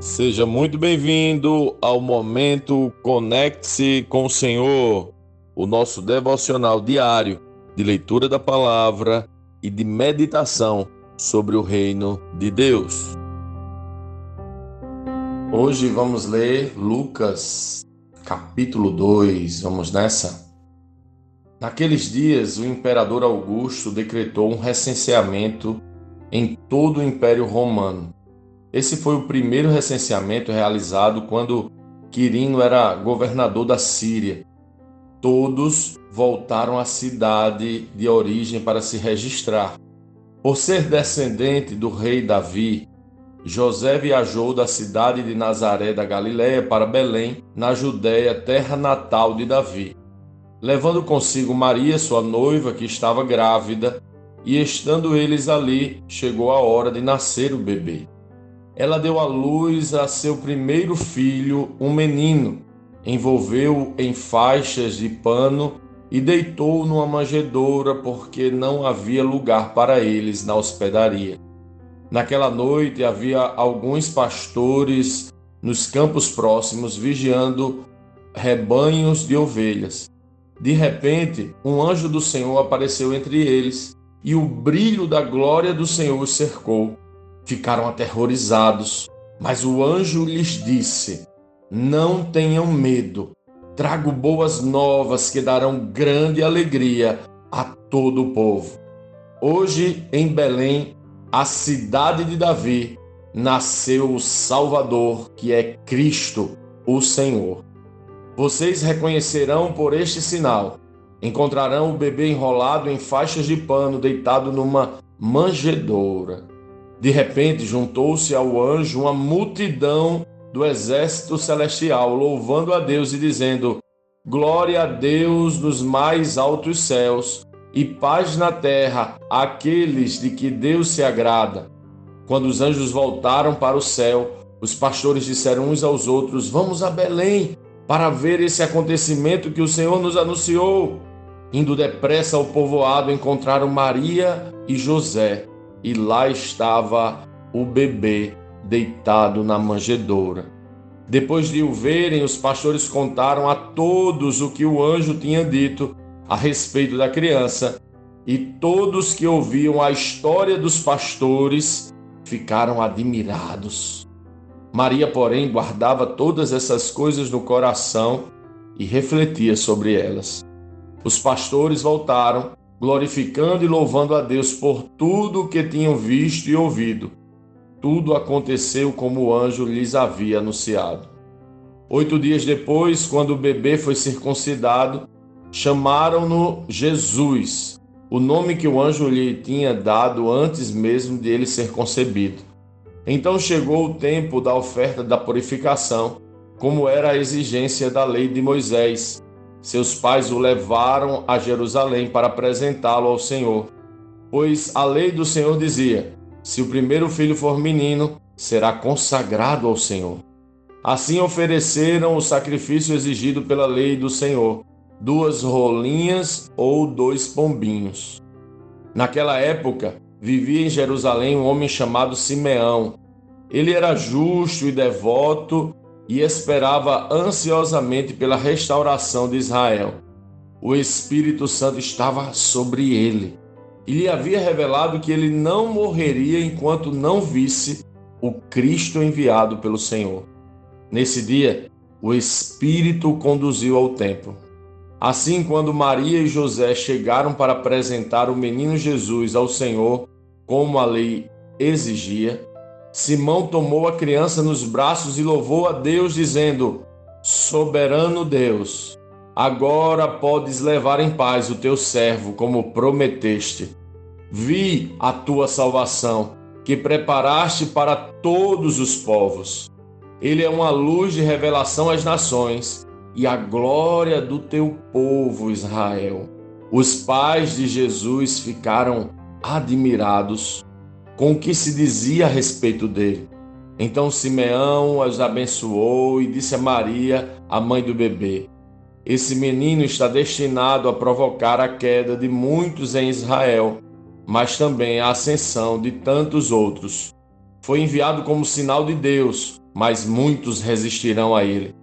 Seja muito bem-vindo ao momento Conecte-se com o Senhor, o nosso devocional diário de leitura da palavra e de meditação sobre o reino de Deus. Hoje vamos ler Lucas, capítulo 2. Vamos nessa? Naqueles dias, o imperador Augusto decretou um recenseamento em todo o Império Romano esse foi o primeiro recenseamento realizado quando Quirino era governador da Síria. Todos voltaram à cidade de origem para se registrar. Por ser descendente do rei Davi, José viajou da cidade de Nazaré da Galiléia para Belém, na Judéia, terra natal de Davi, levando consigo Maria, sua noiva, que estava grávida, e estando eles ali, chegou a hora de nascer o bebê ela deu à luz a seu primeiro filho, um menino, envolveu-o em faixas de pano e deitou-o numa manjedoura, porque não havia lugar para eles na hospedaria. Naquela noite havia alguns pastores nos campos próximos vigiando rebanhos de ovelhas. De repente, um anjo do Senhor apareceu entre eles, e o brilho da glória do Senhor os cercou ficaram aterrorizados. Mas o anjo lhes disse: Não tenham medo, trago boas novas que darão grande alegria a todo o povo. Hoje, em Belém, a cidade de Davi, nasceu o Salvador, que é Cristo, o Senhor. Vocês reconhecerão por este sinal. Encontrarão o bebê enrolado em faixas de pano, deitado numa manjedoura. De repente, juntou-se ao anjo uma multidão do exército celestial, louvando a Deus e dizendo: Glória a Deus nos mais altos céus e paz na terra àqueles de que Deus se agrada. Quando os anjos voltaram para o céu, os pastores disseram uns aos outros: Vamos a Belém para ver esse acontecimento que o Senhor nos anunciou. Indo depressa ao povoado, encontraram Maria e José e lá estava o bebê deitado na manjedoura. Depois de o verem, os pastores contaram a todos o que o anjo tinha dito a respeito da criança, e todos que ouviam a história dos pastores ficaram admirados. Maria, porém, guardava todas essas coisas no coração e refletia sobre elas. Os pastores voltaram glorificando e louvando a Deus por tudo o que tinham visto e ouvido. Tudo aconteceu como o anjo lhes havia anunciado. Oito dias depois, quando o bebê foi circuncidado, chamaram-no Jesus, o nome que o anjo lhe tinha dado antes mesmo de ele ser concebido. Então chegou o tempo da oferta da purificação, como era a exigência da lei de Moisés seus pais o levaram a Jerusalém para apresentá-lo ao Senhor, pois a lei do Senhor dizia: se o primeiro filho for menino, será consagrado ao Senhor. Assim ofereceram o sacrifício exigido pela lei do Senhor, duas rolinhas ou dois pombinhos. Naquela época, vivia em Jerusalém um homem chamado Simeão. Ele era justo e devoto e esperava ansiosamente pela restauração de Israel. O Espírito Santo estava sobre ele e lhe havia revelado que ele não morreria enquanto não visse o Cristo enviado pelo Senhor. Nesse dia, o Espírito o conduziu ao templo. Assim, quando Maria e José chegaram para apresentar o menino Jesus ao Senhor, como a lei exigia, Simão tomou a criança nos braços e louvou a Deus, dizendo: Soberano Deus, agora podes levar em paz o teu servo, como prometeste. Vi a tua salvação, que preparaste para todos os povos. Ele é uma luz de revelação às nações e a glória do teu povo Israel. Os pais de Jesus ficaram admirados com o que se dizia a respeito dele. Então Simeão os abençoou e disse a Maria, a mãe do bebê: Esse menino está destinado a provocar a queda de muitos em Israel, mas também a ascensão de tantos outros. foi enviado como sinal de Deus, mas muitos resistirão a ele.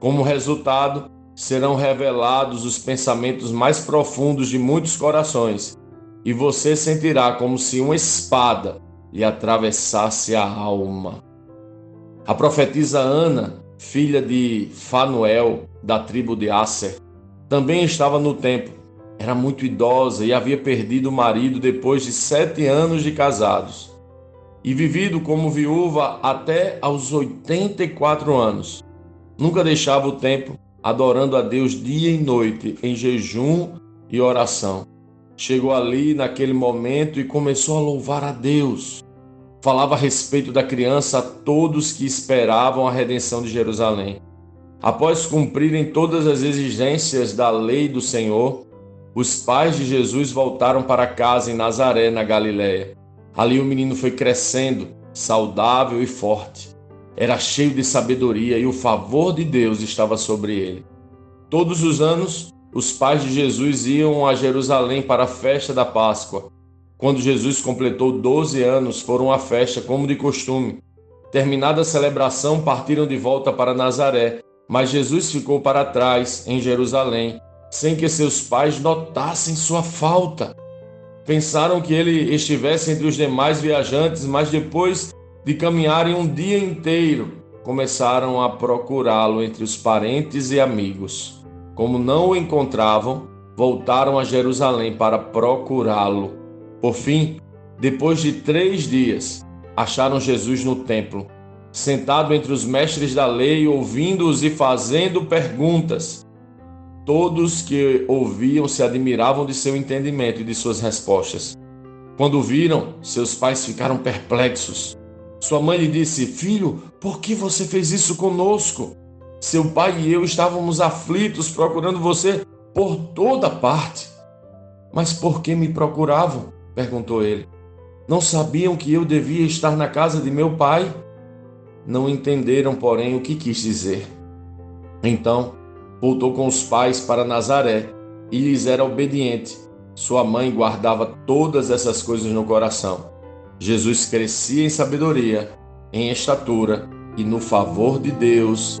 Como resultado, serão revelados os pensamentos mais profundos de muitos corações, e você sentirá como se uma espada lhe atravessasse a alma. A profetisa Ana, filha de Fanuel, da tribo de Asser, também estava no templo. Era muito idosa e havia perdido o marido depois de sete anos de casados. E vivido como viúva até aos 84 anos. Nunca deixava o templo, adorando a Deus dia e noite, em jejum e oração. Chegou ali naquele momento e começou a louvar a Deus. Falava a respeito da criança a todos que esperavam a redenção de Jerusalém. Após cumprirem todas as exigências da lei do Senhor, os pais de Jesus voltaram para casa em Nazaré, na Galiléia. Ali o menino foi crescendo, saudável e forte. Era cheio de sabedoria e o favor de Deus estava sobre ele. Todos os anos, os pais de Jesus iam a Jerusalém para a festa da Páscoa. Quando Jesus completou 12 anos, foram à festa como de costume. Terminada a celebração, partiram de volta para Nazaré, mas Jesus ficou para trás, em Jerusalém, sem que seus pais notassem sua falta. Pensaram que ele estivesse entre os demais viajantes, mas depois de caminharem um dia inteiro, começaram a procurá-lo entre os parentes e amigos. Como não o encontravam, voltaram a Jerusalém para procurá-lo. Por fim, depois de três dias, acharam Jesus no templo, sentado entre os mestres da lei, ouvindo-os e fazendo perguntas. Todos que ouviam se admiravam de seu entendimento e de suas respostas. Quando viram, seus pais ficaram perplexos. Sua mãe lhe disse: Filho, por que você fez isso conosco? Seu pai e eu estávamos aflitos procurando você por toda parte. Mas por que me procuravam? perguntou ele. Não sabiam que eu devia estar na casa de meu pai? Não entenderam, porém, o que quis dizer. Então, voltou com os pais para Nazaré e lhes era obediente. Sua mãe guardava todas essas coisas no coração. Jesus crescia em sabedoria, em estatura e no favor de Deus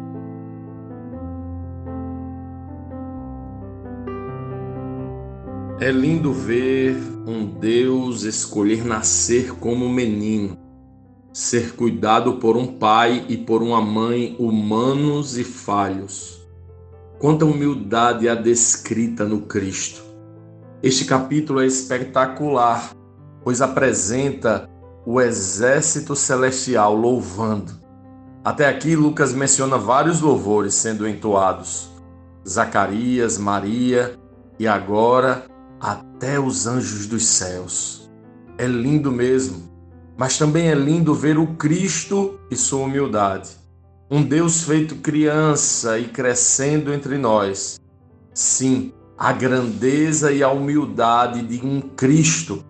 É lindo ver um Deus escolher nascer como menino, ser cuidado por um pai e por uma mãe humanos e falhos. Quanta humildade há descrita no Cristo. Este capítulo é espetacular pois apresenta o exército celestial louvando. Até aqui, Lucas menciona vários louvores sendo entoados: Zacarias, Maria e agora até os anjos dos céus. É lindo mesmo, mas também é lindo ver o Cristo e sua humildade. Um Deus feito criança e crescendo entre nós. Sim, a grandeza e a humildade de um Cristo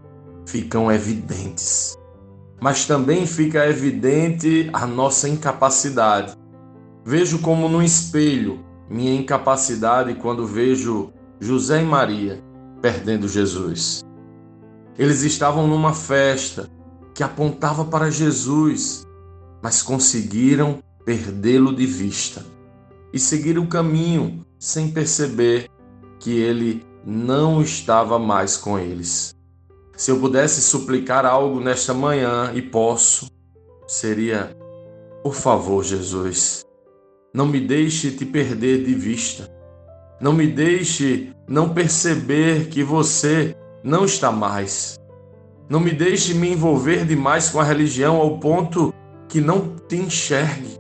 ficam evidentes. Mas também fica evidente a nossa incapacidade. Vejo como no espelho minha incapacidade quando vejo José e Maria perdendo Jesus. Eles estavam numa festa que apontava para Jesus, mas conseguiram perdê-lo de vista e seguir o caminho sem perceber que ele não estava mais com eles. Se eu pudesse suplicar algo nesta manhã, e posso, seria: por favor, Jesus, não me deixe te perder de vista. Não me deixe não perceber que você não está mais. Não me deixe me envolver demais com a religião ao ponto que não te enxergue.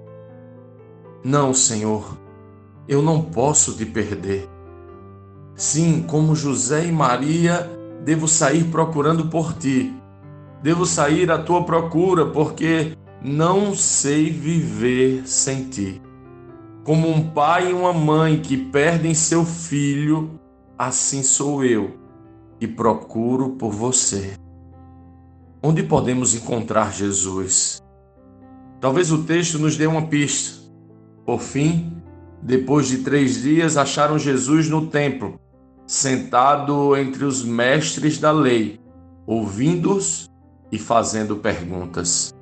Não, Senhor, eu não posso te perder. Sim, como José e Maria, devo sair procurando por ti. Devo sair à tua procura, porque não sei viver sem ti. Como um pai e uma mãe que perdem seu filho, assim sou eu e procuro por você. Onde podemos encontrar Jesus? Talvez o texto nos dê uma pista. Por fim, depois de três dias, acharam Jesus no templo, sentado entre os mestres da lei, ouvindo-os e fazendo perguntas.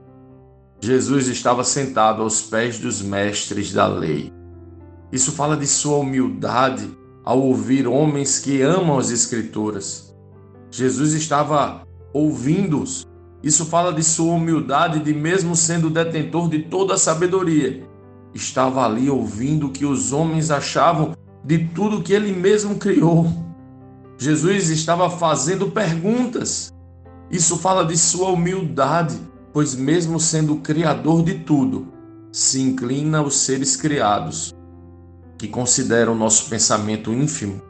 Jesus estava sentado aos pés dos mestres da lei. Isso fala de sua humildade ao ouvir homens que amam as Escrituras. Jesus estava ouvindo-os. Isso fala de sua humildade de mesmo sendo detentor de toda a sabedoria. Estava ali ouvindo o que os homens achavam de tudo que ele mesmo criou. Jesus estava fazendo perguntas. Isso fala de sua humildade, pois, mesmo sendo o Criador de tudo, se inclina aos seres criados, que consideram nosso pensamento ínfimo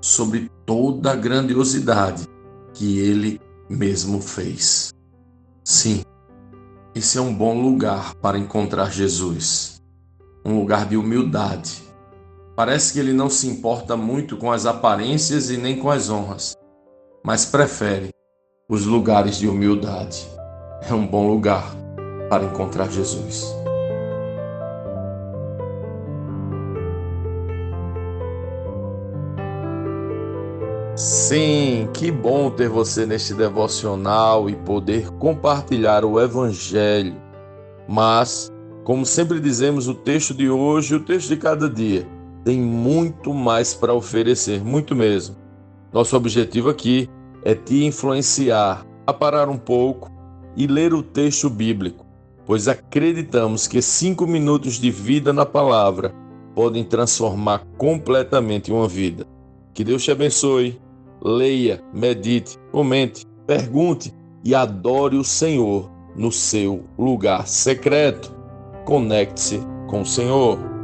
sobre toda a grandiosidade que ele mesmo fez. Sim, esse é um bom lugar para encontrar Jesus, um lugar de humildade. Parece que ele não se importa muito com as aparências e nem com as honras, mas prefere os lugares de humildade. É um bom lugar para encontrar Jesus. Sim, que bom ter você neste devocional e poder compartilhar o Evangelho. Mas, como sempre dizemos, o texto de hoje, o texto de cada dia, tem muito mais para oferecer, muito mesmo. Nosso objetivo aqui é te influenciar a parar um pouco e ler o texto bíblico, pois acreditamos que cinco minutos de vida na palavra podem transformar completamente uma vida. Que Deus te abençoe. Leia, medite, comente, pergunte e adore o Senhor no seu lugar secreto. Conecte-se com o Senhor.